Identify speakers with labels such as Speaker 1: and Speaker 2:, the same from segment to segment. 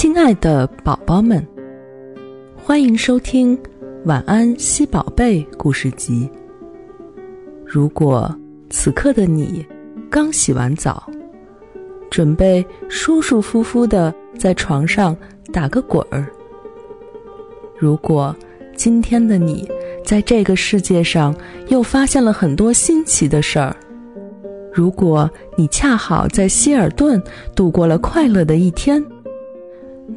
Speaker 1: 亲爱的宝宝们，欢迎收听《晚安，西宝贝》故事集。如果此刻的你刚洗完澡，准备舒舒服服的在床上打个滚儿；如果今天的你在这个世界上又发现了很多新奇的事儿；如果你恰好在希尔顿度过了快乐的一天，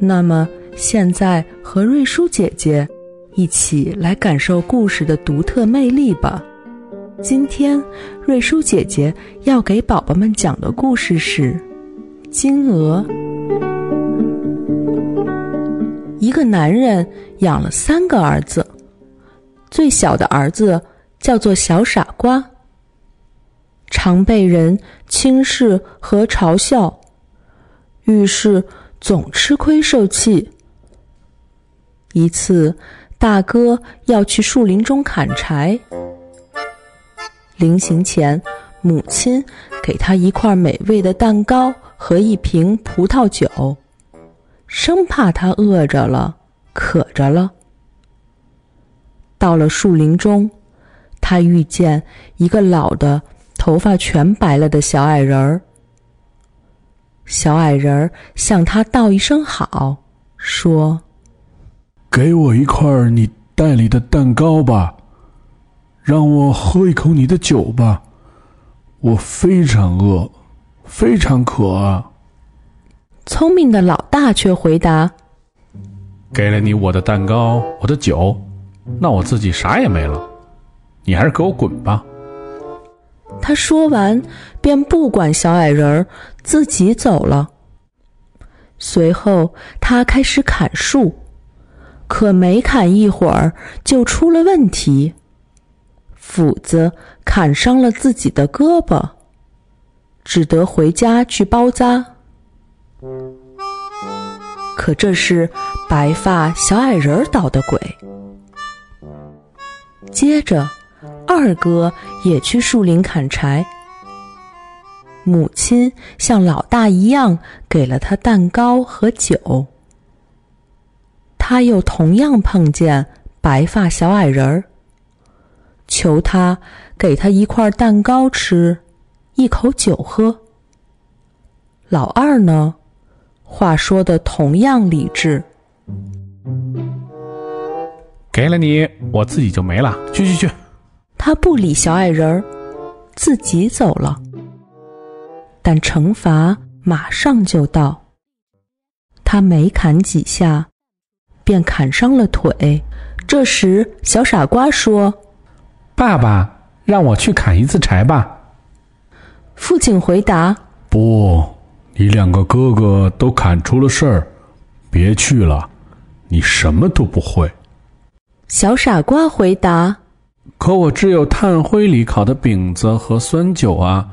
Speaker 1: 那么现在和瑞舒姐姐一起来感受故事的独特魅力吧。今天瑞舒姐姐要给宝宝们讲的故事是《金鹅》。一个男人养了三个儿子，最小的儿子叫做小傻瓜，常被人轻视和嘲笑，于是总吃亏受气。一次，大哥要去树林中砍柴。临行前，母亲给他一块美味的蛋糕和一瓶葡萄酒，生怕他饿着了、渴着了。到了树林中，他遇见一个老的、头发全白了的小矮人儿。小矮人儿向他道一声好，说：“
Speaker 2: 给我一块你袋里的蛋糕吧。”让我喝一口你的酒吧，我非常饿，非常渴啊！
Speaker 1: 聪明的老大却回答：“
Speaker 3: 给了你我的蛋糕，我的酒，那我自己啥也没了。你还是给我滚吧！”
Speaker 1: 他说完，便不管小矮人儿，自己走了。随后，他开始砍树，可没砍一会儿，就出了问题。斧子砍伤了自己的胳膊，只得回家去包扎。可这是白发小矮人儿捣的鬼。接着，二哥也去树林砍柴。母亲像老大一样给了他蛋糕和酒。他又同样碰见白发小矮人儿。求他给他一块蛋糕吃，一口酒喝。老二呢，话说的同样理智。
Speaker 3: 给了你，我自己就没了。去去去！
Speaker 1: 他不理小矮人儿，自己走了。但惩罚马上就到。他没砍几下，便砍伤了腿。这时，小傻瓜说。
Speaker 4: 爸爸让我去砍一次柴吧。
Speaker 1: 父亲回答：“
Speaker 2: 不，你两个哥哥都砍出了事儿，别去了，你什么都不会。”
Speaker 1: 小傻瓜回答：“
Speaker 3: 可我只有炭灰里烤的饼子和酸酒啊！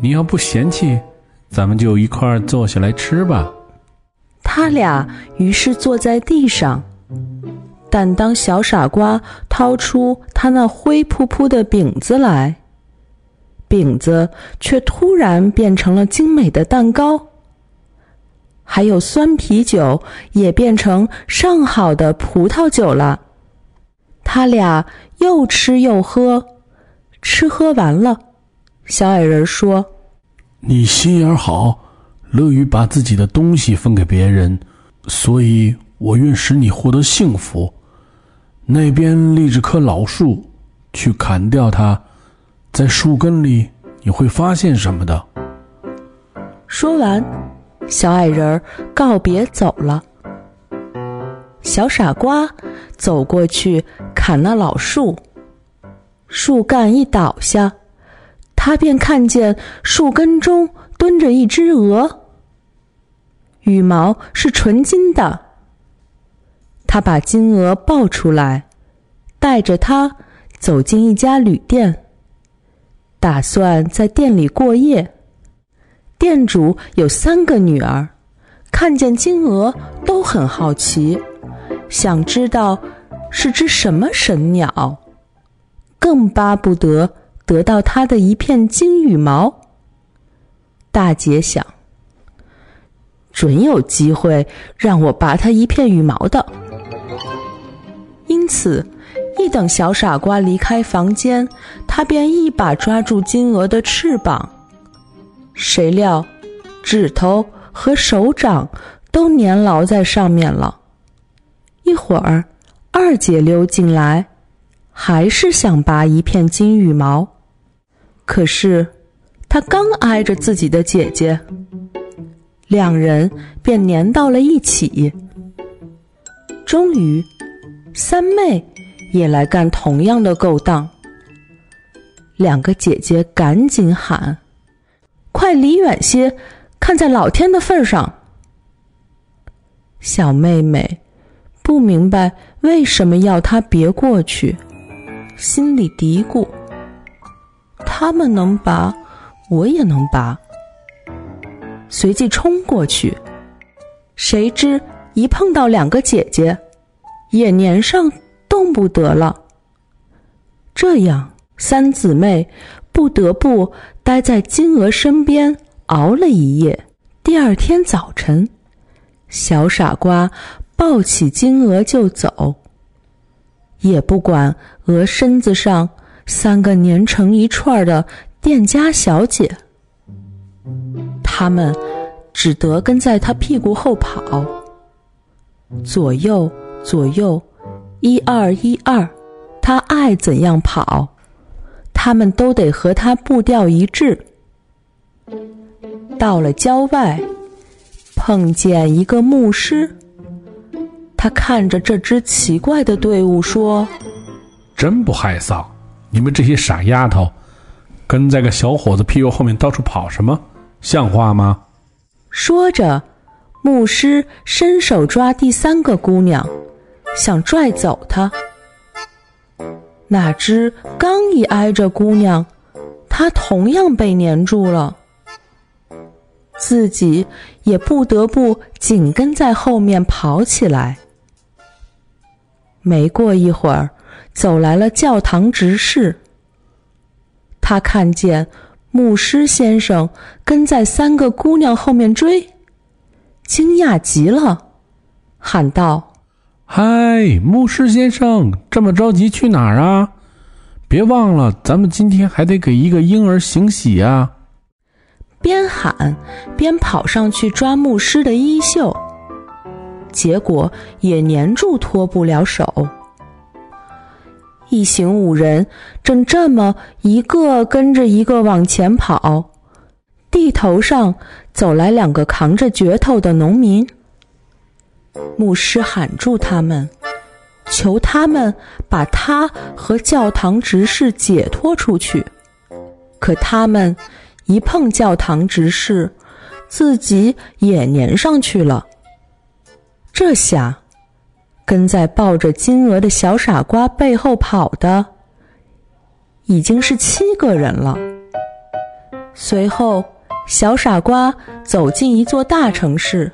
Speaker 3: 你要不嫌弃，咱们就一块儿坐下来吃吧。”
Speaker 1: 他俩于是坐在地上。但当小傻瓜掏出他那灰扑扑的饼子来，饼子却突然变成了精美的蛋糕，还有酸啤酒也变成上好的葡萄酒了。他俩又吃又喝，吃喝完了，小矮人说：“
Speaker 2: 你心眼好，乐于把自己的东西分给别人，所以我愿使你获得幸福。”那边立着棵老树，去砍掉它，在树根里你会发现什么的？
Speaker 1: 说完，小矮人告别走了。小傻瓜走过去砍那老树，树干一倒下，他便看见树根中蹲着一只鹅，羽毛是纯金的。他把金鹅抱出来，带着它走进一家旅店，打算在店里过夜。店主有三个女儿，看见金鹅都很好奇，想知道是只什么神鸟，更巴不得得到它的一片金羽毛。大姐想，准有机会让我拔它一片羽毛的。因此，一等小傻瓜离开房间，他便一把抓住金鹅的翅膀。谁料，指头和手掌都粘牢在上面了。一会儿，二姐溜进来，还是想拔一片金羽毛，可是她刚挨着自己的姐姐，两人便粘到了一起。终于，三妹也来干同样的勾当。两个姐姐赶紧喊：“快离远些，看在老天的份上！”小妹妹。不明白为什么要他别过去，心里嘀咕：“他们能拔，我也能拔。”随即冲过去，谁知一碰到两个姐姐，也粘上动不得了。这样，三姊妹不得不待在金鹅身边熬了一夜。第二天早晨，小傻瓜。抱起金鹅就走，也不管鹅身子上三个粘成一串的店家小姐，他们只得跟在他屁股后跑，左右左右，一二一二，他爱怎样跑，他们都得和他步调一致。到了郊外，碰见一个牧师。他看着这支奇怪的队伍说：“
Speaker 3: 真不害臊！你们这些傻丫头，跟在个小伙子屁股后面到处跑什么？像话吗？”
Speaker 1: 说着，牧师伸手抓第三个姑娘，想拽走她。哪知刚一挨着姑娘，她同样被粘住了，自己也不得不紧跟在后面跑起来。没过一会儿，走来了教堂执事。他看见牧师先生跟在三个姑娘后面追，惊讶极了，喊道：“
Speaker 3: 嗨，牧师先生，这么着急去哪儿啊？别忘了，咱们今天还得给一个婴儿行喜啊！”
Speaker 1: 边喊边跑上去抓牧师的衣袖。结果也粘住，脱不了手。一行五人正这么一个跟着一个往前跑，地头上走来两个扛着镢头的农民。牧师喊住他们，求他们把他和教堂执事解脱出去。可他们一碰教堂执事，自己也粘上去了。这下，跟在抱着金鹅的小傻瓜背后跑的，已经是七个人了。随后，小傻瓜走进一座大城市。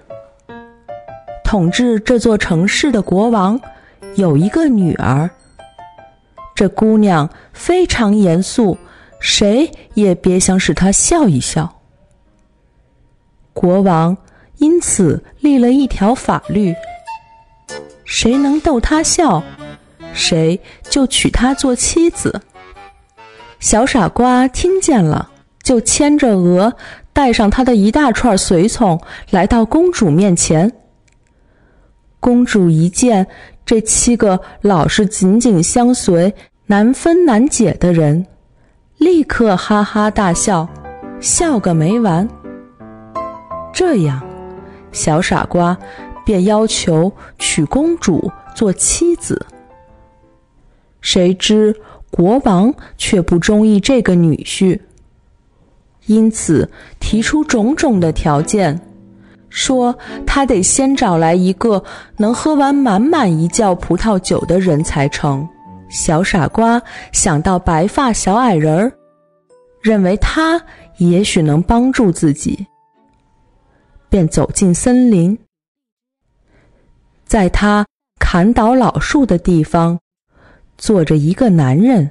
Speaker 1: 统治这座城市的国王有一个女儿。这姑娘非常严肃，谁也别想使她笑一笑。国王。因此立了一条法律：谁能逗他笑，谁就娶她做妻子。小傻瓜听见了，就牵着鹅，带上他的一大串随从，来到公主面前。公主一见这七个老是紧紧相随、难分难解的人，立刻哈哈大笑，笑个没完。这样。小傻瓜便要求娶公主做妻子，谁知国王却不中意这个女婿，因此提出种种的条件，说他得先找来一个能喝完满满一窖葡萄酒的人才成。小傻瓜想到白发小矮人儿，认为他也许能帮助自己。便走进森林，在他砍倒老树的地方，坐着一个男人，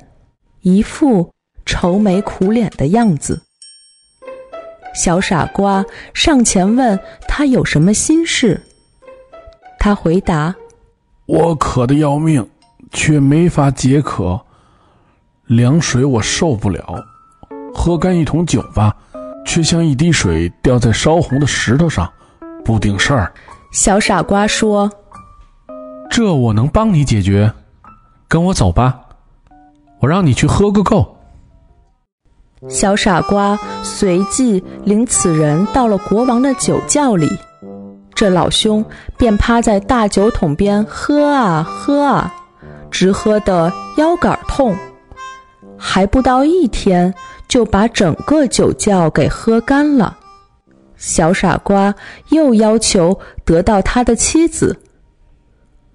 Speaker 1: 一副愁眉苦脸的样子。小傻瓜上前问他有什么心事。他回答：“
Speaker 2: 我渴得要命，却没法解渴。凉水我受不了，喝干一桶酒吧，却像一滴水掉在烧红的石头上，不顶事儿。”
Speaker 1: 小傻瓜说：“
Speaker 3: 这我能帮你解决，跟我走吧，我让你去喝个够。”
Speaker 1: 小傻瓜随即领此人到了国王的酒窖里，这老兄便趴在大酒桶边喝啊喝啊，直喝得腰杆痛，还不到一天就把整个酒窖给喝干了。小傻瓜又要求得到他的妻子，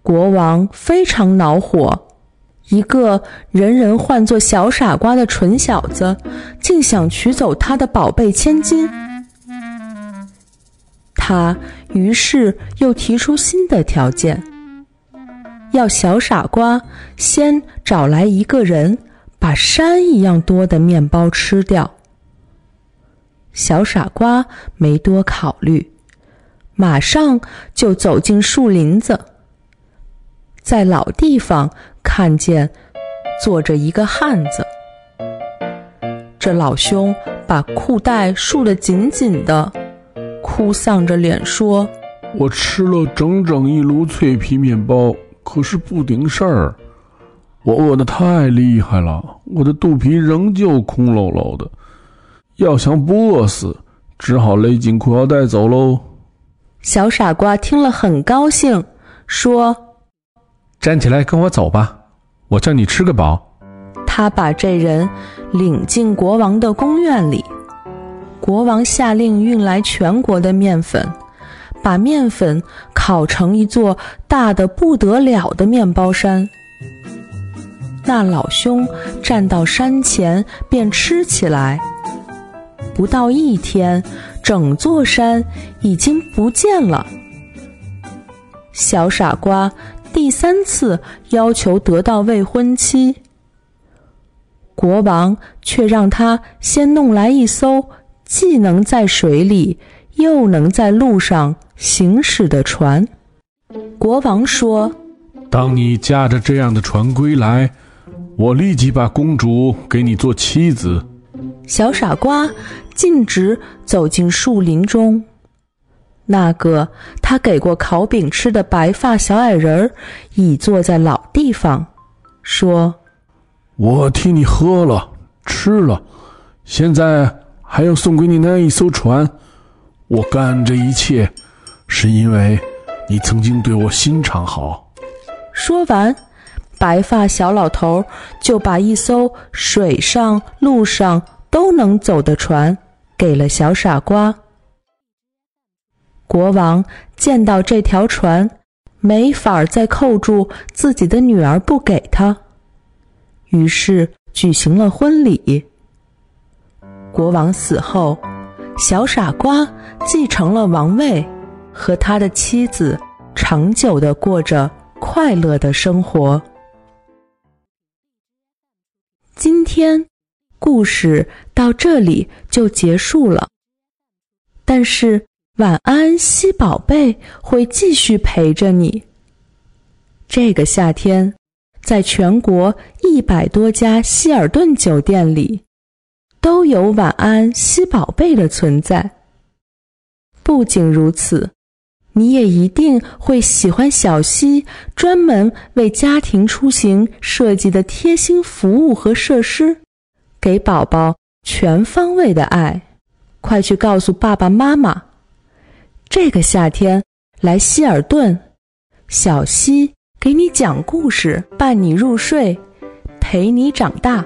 Speaker 1: 国王非常恼火。一个人人唤作小傻瓜的蠢小子，竟想取走他的宝贝千金。他于是又提出新的条件，要小傻瓜先找来一个人，把山一样多的面包吃掉。小傻瓜没多考虑，马上就走进树林子，在老地方。看见坐着一个汉子，这老兄把裤带束得紧紧的，哭丧着脸说：“
Speaker 2: 我吃了整整一炉脆皮面包，可是不顶事儿。我饿得太厉害了，我的肚皮仍旧空落落的。要想不饿死，只好勒紧裤腰带走喽。”
Speaker 1: 小傻瓜听了很高兴，说。
Speaker 3: 站起来，跟我走吧，我叫你吃个饱。
Speaker 1: 他把这人领进国王的宫院里，国王下令运来全国的面粉，把面粉烤成一座大的不得了的面包山。那老兄站到山前便吃起来，不到一天，整座山已经不见了。小傻瓜。第三次要求得到未婚妻，国王却让他先弄来一艘既能在水里又能在路上行驶的船。国王说：“
Speaker 2: 当你驾着这样的船归来，我立即把公主给你做妻子。”
Speaker 1: 小傻瓜径直走进树林中。那个他给过烤饼吃的白发小矮人儿，已坐在老地方，说：“
Speaker 2: 我替你喝了，吃了，现在还要送给你那一艘船。我干这一切，是因为你曾经对我心肠好。”
Speaker 1: 说完，白发小老头就把一艘水上、路上都能走的船给了小傻瓜。国王见到这条船，没法再扣住自己的女儿不给他，于是举行了婚礼。国王死后，小傻瓜继承了王位，和他的妻子长久的过着快乐的生活。今天，故事到这里就结束了，但是。晚安，西宝贝会继续陪着你。这个夏天，在全国一百多家希尔顿酒店里，都有晚安西宝贝的存在。不仅如此，你也一定会喜欢小溪专门为家庭出行设计的贴心服务和设施，给宝宝全方位的爱。快去告诉爸爸妈妈！这个夏天来希尔顿，小溪给你讲故事，伴你入睡，陪你长大。